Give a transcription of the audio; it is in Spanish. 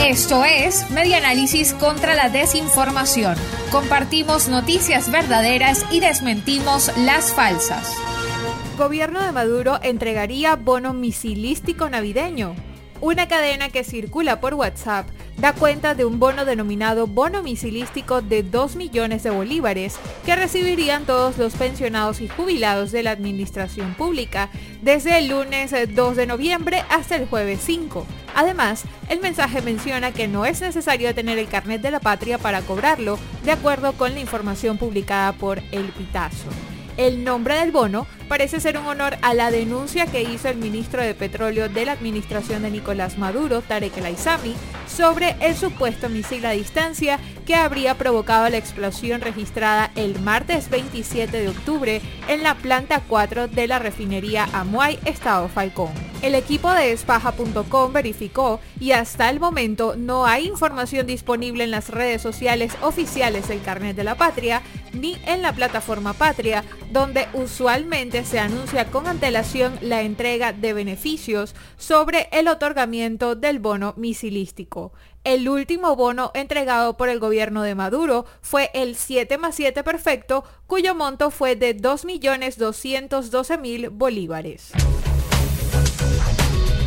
Esto es Media Análisis contra la Desinformación. Compartimos noticias verdaderas y desmentimos las falsas. Gobierno de Maduro entregaría bono misilístico navideño. Una cadena que circula por WhatsApp da cuenta de un bono denominado bono misilístico de 2 millones de bolívares que recibirían todos los pensionados y jubilados de la administración pública desde el lunes 2 de noviembre hasta el jueves 5. Además, el mensaje menciona que no es necesario tener el carnet de la patria para cobrarlo, de acuerdo con la información publicada por El Pitazo. El nombre del bono parece ser un honor a la denuncia que hizo el ministro de Petróleo de la administración de Nicolás Maduro, Tarek El sobre el supuesto misil a distancia que habría provocado la explosión registrada el martes 27 de octubre en la planta 4 de la refinería Amuay, Estado Falcón. El equipo de espaja.com verificó y hasta el momento no hay información disponible en las redes sociales oficiales del Carnet de la Patria ni en la plataforma Patria, donde usualmente se anuncia con antelación la entrega de beneficios sobre el otorgamiento del bono misilístico. El último bono entregado por el gobierno de Maduro fue el 7 más 7 perfecto, cuyo monto fue de 2.212.000 bolívares.